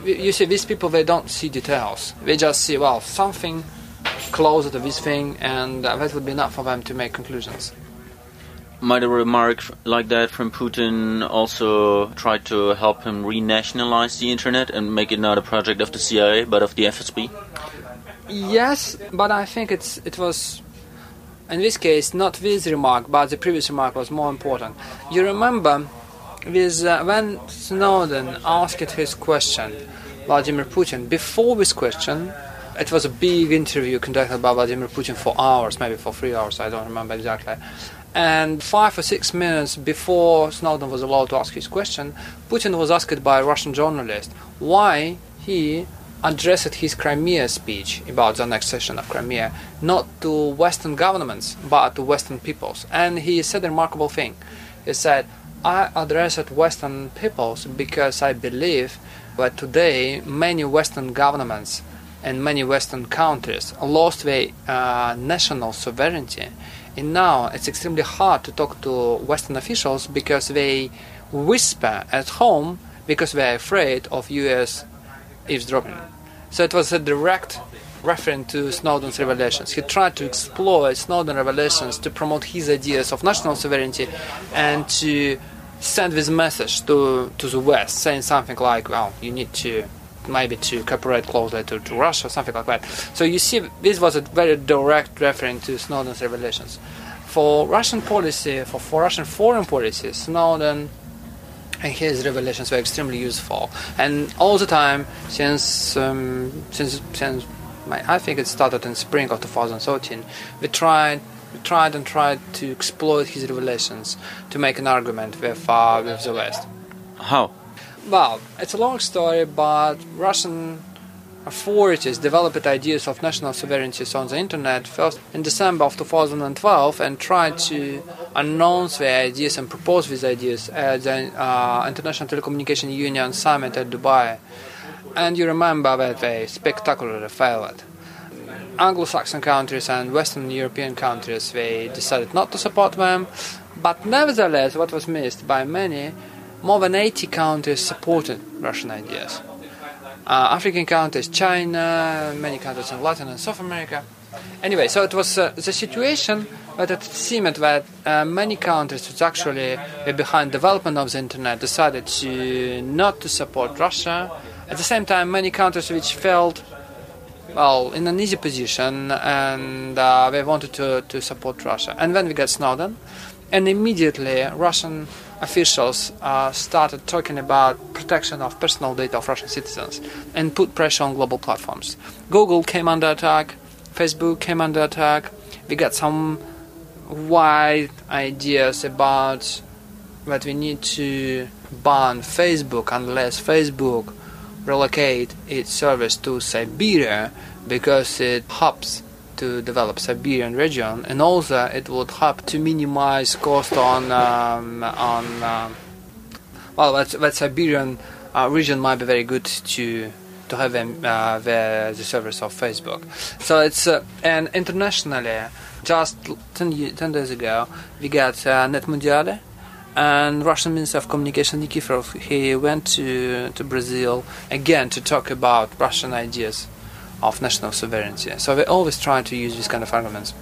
you see, these people they don't see details; they just see well something closer to this thing, and uh, that would be enough for them to make conclusions. Might a remark like that from Putin also try to help him renationalize the internet and make it not a project of the CIA but of the FSB? Yes, but I think it's it was in this case not this remark, but the previous remark was more important. You remember, with uh, when Snowden asked his question, Vladimir Putin. Before this question, it was a big interview conducted by Vladimir Putin for hours, maybe for three hours. I don't remember exactly. And five or six minutes before Snowden was allowed to ask his question, Putin was asked by a Russian journalist why he addressed his Crimea speech about the annexation of Crimea not to Western governments but to Western peoples. And he said a remarkable thing. He said, I addressed Western peoples because I believe that today many Western governments and many Western countries lost their uh, national sovereignty, and now it's extremely hard to talk to Western officials because they whisper at home because they're afraid of U.S. eavesdropping. So it was a direct reference to Snowden's revelations. He tried to exploit Snowden revelations to promote his ideas of national sovereignty and to send this message to, to the West, saying something like, well, you need to maybe to cooperate closely to, to Russia, or something like that. So you see, this was a very direct reference to Snowden's revelations. For Russian policy, for, for Russian foreign policy, Snowden and his revelations were extremely useful. And all the time, since um, since since I think it started in spring of 2013. We tried, tried and tried to exploit his revelations to make an argument with, uh, with the West. How? Well, it's a long story, but Russian authorities developed ideas of national sovereignty on the internet first in December of 2012 and tried to announce their ideas and propose these ideas at the uh, International Telecommunication Union Summit at Dubai and you remember that they spectacularly failed. Anglo-Saxon countries and Western European countries they decided not to support them, but nevertheless, what was missed by many, more than 80 countries supported Russian ideas. Uh, African countries, China, many countries in Latin and South America. Anyway, so it was uh, the situation that it seemed that uh, many countries which actually were behind development of the internet decided to not to support Russia at the same time, many countries which felt well in an easy position and uh, they wanted to, to support Russia. And then we got Snowden, and immediately Russian officials uh, started talking about protection of personal data of Russian citizens and put pressure on global platforms. Google came under attack, Facebook came under attack. We got some wide ideas about that we need to ban Facebook unless Facebook relocate its service to Siberia because it helps to develop Siberian region and also it would help to minimize cost on um, on um, well that, that Siberian uh, region might be very good to to have um, uh, the, the service of Facebook. So it's uh, and internationally just 10, 10 days ago we got uh, Net and Russian Minister of Communication Nikiforov he went to to Brazil again to talk about Russian ideas of national sovereignty. So they always try to use these kind of arguments.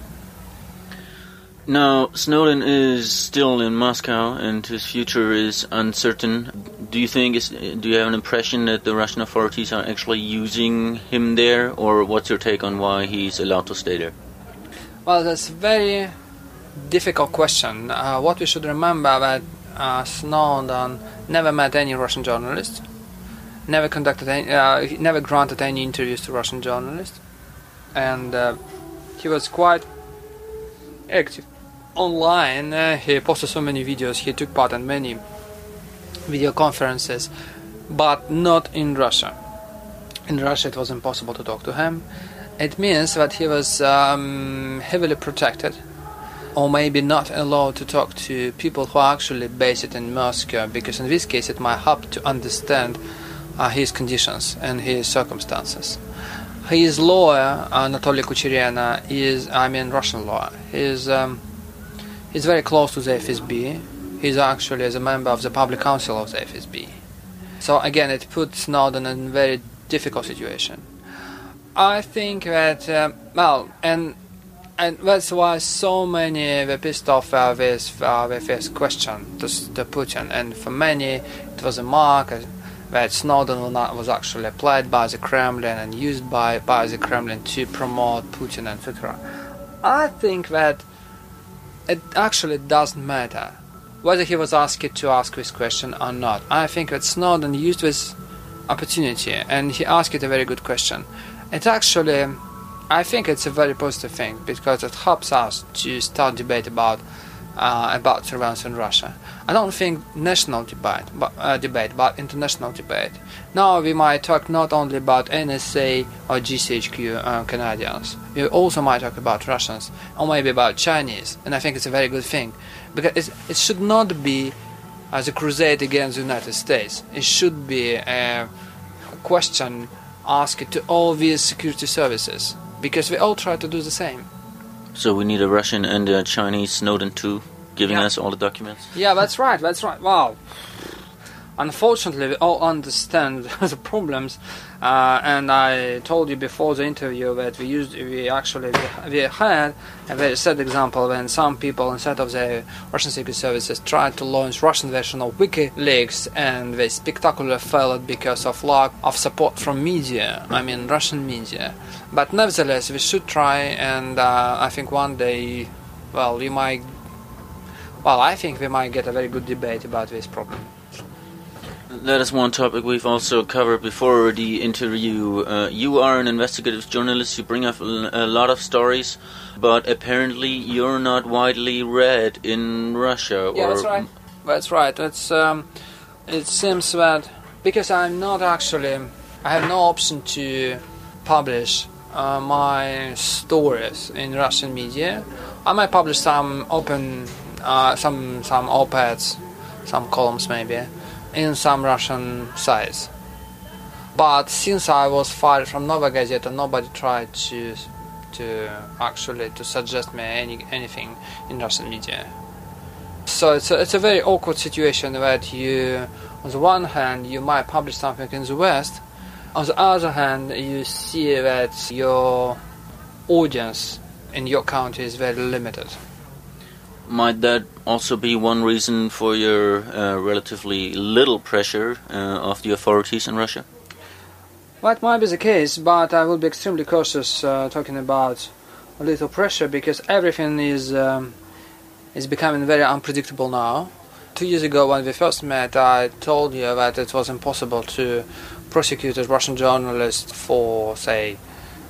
Now Snowden is still in Moscow and his future is uncertain. Do you think is, do you have an impression that the Russian authorities are actually using him there, or what's your take on why he's allowed to stay there? Well, that's a very difficult question. Uh, what we should remember that uh, Snowden never met any Russian journalist, never conducted any, uh, never granted any interviews to Russian journalists, and uh, he was quite active online. Uh, he posted so many videos. He took part in many video conferences, but not in Russia. In Russia, it was impossible to talk to him. It means that he was um, heavily protected or maybe not allowed to talk to people who are actually based in Moscow, because in this case it might help to understand uh, his conditions and his circumstances. His lawyer, Anatoly Kucherena, is, I mean, Russian lawyer. He's, um, he's very close to the FSB. He's actually a member of the public council of the FSB. So again, it puts Snowden in a very difficult situation. I think that, uh, well, and and that's why so many were pissed off uh, with, uh, with this question to, to Putin. And for many, it was a mark that Snowden was actually applied by the Kremlin and used by, by the Kremlin to promote Putin, and etc. I think that it actually doesn't matter whether he was asked to ask this question or not. I think that Snowden used this opportunity and he asked a very good question. It actually I think it's a very positive thing because it helps us to start debate about uh, about surveillance in Russia. I don't think national debate, but uh, debate, but international debate. Now we might talk not only about NSA or GCHQ uh, Canadians. We also might talk about Russians or maybe about Chinese, and I think it's a very good thing because it should not be as a crusade against the United States. It should be a question asked to all these security services because we all try to do the same. So we need a Russian and a Chinese Snowden too, giving Yeah. us all the documents. Yeah, that's right. That's right. Wow. Unfortunately, we all understand [LAUGHS] the problems, uh, and I told you before the interview that we used, we actually we, we had a very sad example when some people, instead of the Russian secret services, tried to launch Russian version of WikiLeaks, and they spectacularly failed because of lack of support from media. I mean, Russian media. But nevertheless, we should try, and uh, I think one day, well, we might well, I think we might get a very good debate about this problem. That is one topic we've also covered before the interview. Uh, you are an investigative journalist. You bring up a lot of stories, but apparently you're not widely read in Russia. Yeah, that's right. That's right. It's um, it seems that because I'm not actually, I have no option to publish uh, my stories in Russian media. I might publish some open, uh, some some op-eds, some columns maybe, in some Russian sites. But since I was fired from Novaya Gazeta, nobody tried to to actually to suggest me any anything in Russian media. So it's a, it's a very awkward situation that you, on the one hand, you might publish something in the West, on the other hand, you see that your audience in your country is very limited. Might that also be one reason for your uh, relatively little pressure uh, of the authorities in Russia? That might be the case, but I will be extremely cautious uh, talking about a little pressure because everything is um, is becoming very unpredictable now. Two years ago, when we first met, I told you that it was impossible to prosecute a Russian journalist for, say,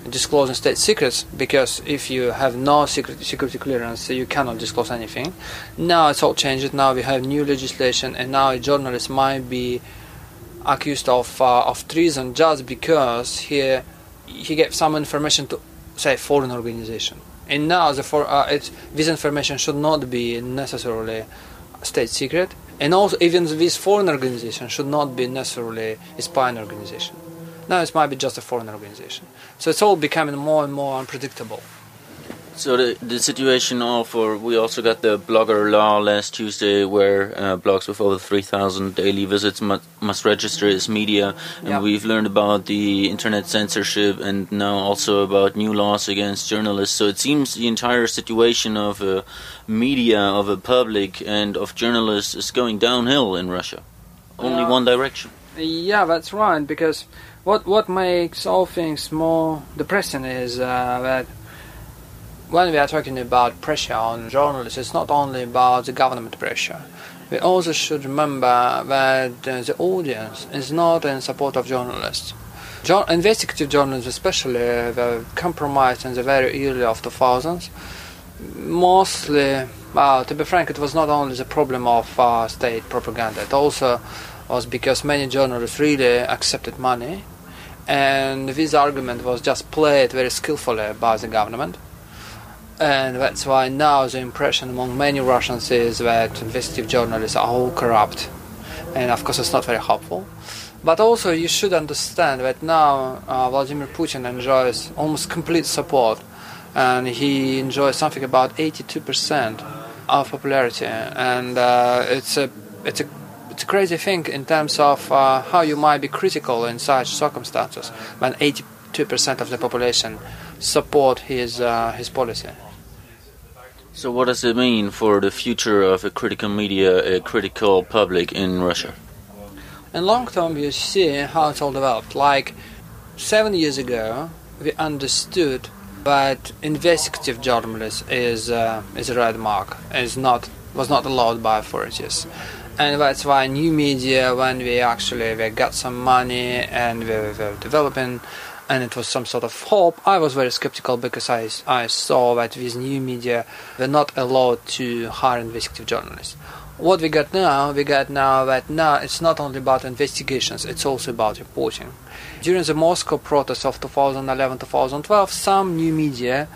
disclosing state secrets because if you have no secret, security clearance, you cannot disclose anything. Now it's all changed. Now we have new legislation, and now a journalist might be accused of uh, of treason just because he he gave some information to say foreign organization. And now the for uh, this information should not be necessarily state secret, and also even this foreign organization should not be necessarily a spying organization. Now it might be just a foreign organization. So it's all becoming more and more unpredictable. So the the situation of, for we also got the blogger law last Tuesday where uh, blogs with over three thousand daily visits must, must register as media, and Yeah. we've learned about the internet censorship and now also about new laws against journalists. So it seems the entire situation of uh, media, of a public, and of journalists is going downhill in Russia. Only Yeah. one direction. Yeah, that's right. Because what what makes all things more depressing is uh, that when we are talking about pressure on journalists, it's not only about the government pressure. We also should remember that uh, the audience is not in support of journalists. Jo- investigative journalists, especially, were compromised in the very early of 2000s. Mostly, well, to be frank, it was not only the problem of uh, state propaganda. It also was because many journalists really accepted money, and this argument was just played very skillfully by the government. And that's why now the impression among many Russians is that investigative journalists are all corrupt. And of course, it's not very helpful. But also, you should understand that now uh, Vladimir Putin enjoys almost complete support, and he enjoys something about 82% of popularity. And uh, it's a it's a it's a crazy thing in terms of uh, how you might be critical in such circumstances when 82% of the population support his uh, his policy. So what does it mean for the future of a critical media, a critical public in Russia? In long term, you see how it's all developed. Like seven years ago, we understood that investigative journalism is uh, is a red mark, is not was not allowed by authorities, and that's why new media, when we actually we got some money and we were developing, and it was some sort of hope. I was very skeptical because I I saw that these new media were not allowed to hire investigative journalists what we got now, we got now that now it's not only about investigations, it's also about reporting. During the Moscow protests of 2011-2012, some new media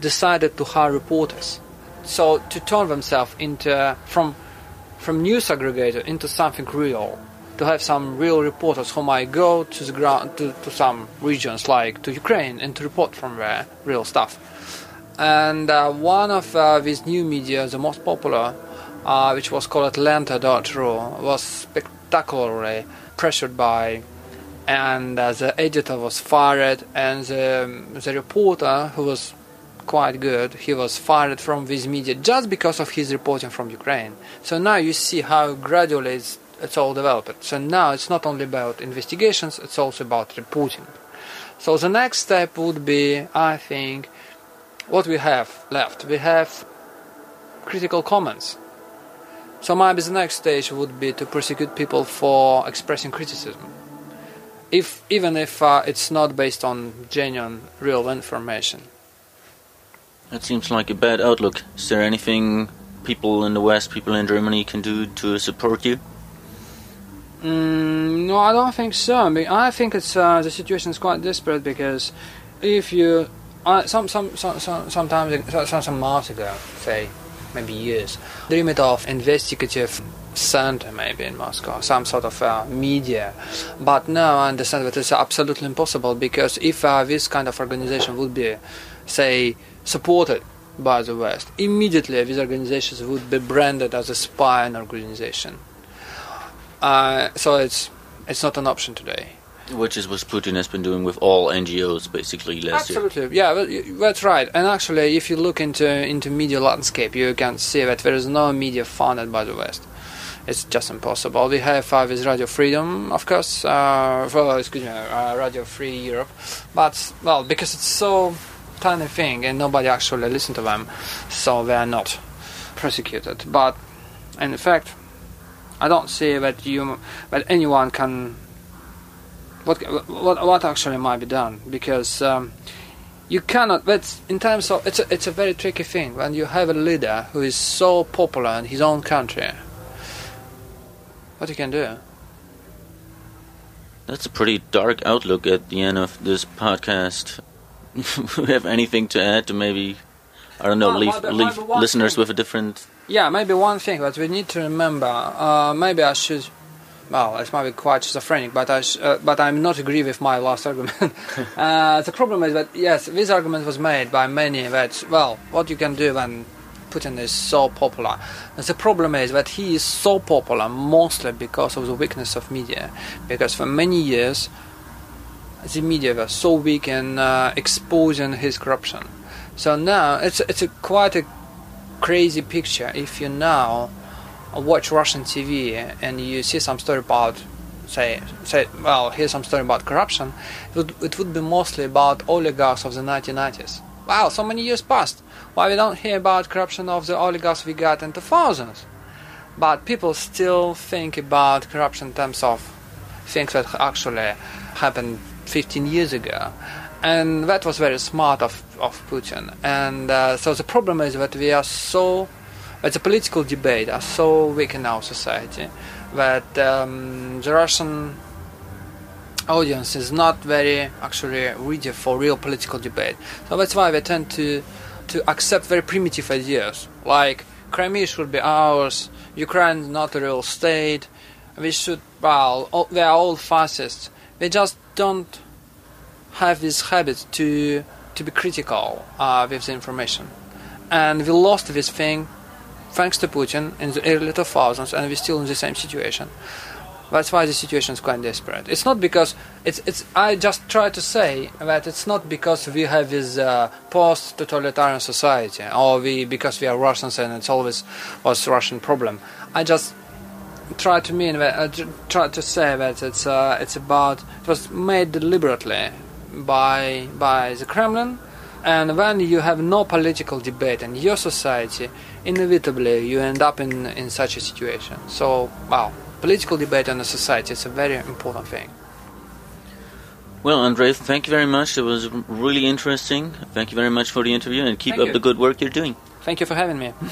decided to hire reporters. So to turn themselves into from from news aggregator into something real. To have some real reporters who might go to the ground to, to some regions like to Ukraine and to report from there real stuff. And uh, one of uh, these new media, the most popular, uh, which was called Lenta.ru, was spectacularly pressured by, and uh, the editor was fired, and the, the reporter, who was quite good, he was fired from this media just because of his reporting from Ukraine. So now you see how gradually it's, it's all developed. So now it's not only about investigations, it's also about reporting. So the next step would be, I think, what we have left. We have critical comments. So maybe the next stage would be to prosecute people for expressing criticism, if even if uh, it's not based on genuine, real information. That seems like a bad outlook. Is there anything people in the West, people in Germany can do to support you? Mm, no, I don't think so. I, think it's uh, the situation is quite desperate because if you uh, some, some some some sometimes some, some months ago, say maybe years, dreamed of investigative center maybe in Moscow, some sort of uh, media. But now I understand that it's absolutely impossible because if uh, this kind of organization would be, say, supported by the West, immediately these organizations would be branded as a spy organization. Uh, so it's it's not an option today. Which is what Putin has been doing with all NGOs basically last Absolutely. year. Absolutely, yeah, that's right. And actually, if you look into into media landscape, you can see that there is no media funded by the West. It's just impossible. We have uh, with Radio Freedom, of course, uh, well, excuse me, uh, Radio Free Europe, but well, because it's so tiny thing and nobody actually listen to them, so they are not prosecuted. But in fact, I don't see that you that anyone can what what what actually might be done because um, you cannot. But in terms of it's a, it's a very tricky thing when you have a leader who is so popular in his own country. What you can do? That's a pretty dark outlook at the end of this podcast. We [LAUGHS] have anything to add to maybe I don't know leave, leave listeners thing. with a different. Yeah, maybe one thing that we need to remember. Uh, maybe I should well, it might be quite schizophrenic, but I sh- uh, but I'm not agree with my last argument. [LAUGHS] uh, the problem is that yes, this argument was made by many that well, what you can do when Putin is so popular. And the problem is that he is so popular mostly because of the weakness of media, because for many years the media was so weak in uh, exposing his corruption. So now it's it's a quite a crazy picture if you now watch Russian TV and you see some story about say say well here's some story about corruption it would, it would be mostly about oligarchs of the 1990s wow so many years passed. Why we don't hear about corruption of the oligarchs we got in the 2000s but people still think about corruption in terms of things that actually happened 15 years ago and that was very smart of, of Putin and uh, so the problem is that we are so it's a political debate are so weak in our society that um, the Russian audience is not very actually ready for real political debate. So that's why they tend to to accept very primitive ideas like Crimea should be ours, Ukraine is not a real state, we should well they are all fascists. They just don't have this habit to to be critical uh, with the information, and we lost this thing thanks to Putin in the early 2000s, and we're still in the same situation. That's why the situation is quite desperate. It's not because it's it's. I just try to say that it's not because we have this uh, post-totalitarian society, or we because we are Russians and it's always was Russian problem. I just try to mean that I uh, try to say that it's uh, it's about it was made deliberately by by the Kremlin and when you have no political debate in your society, inevitably you end up in, in such a situation. So, wow, political debate in a society is a very important thing. Well, Andrei, thank you very much. It was really interesting. Thank you very much for the interview and keep thank up you. the good work you're doing. Thank you for having me. [LAUGHS]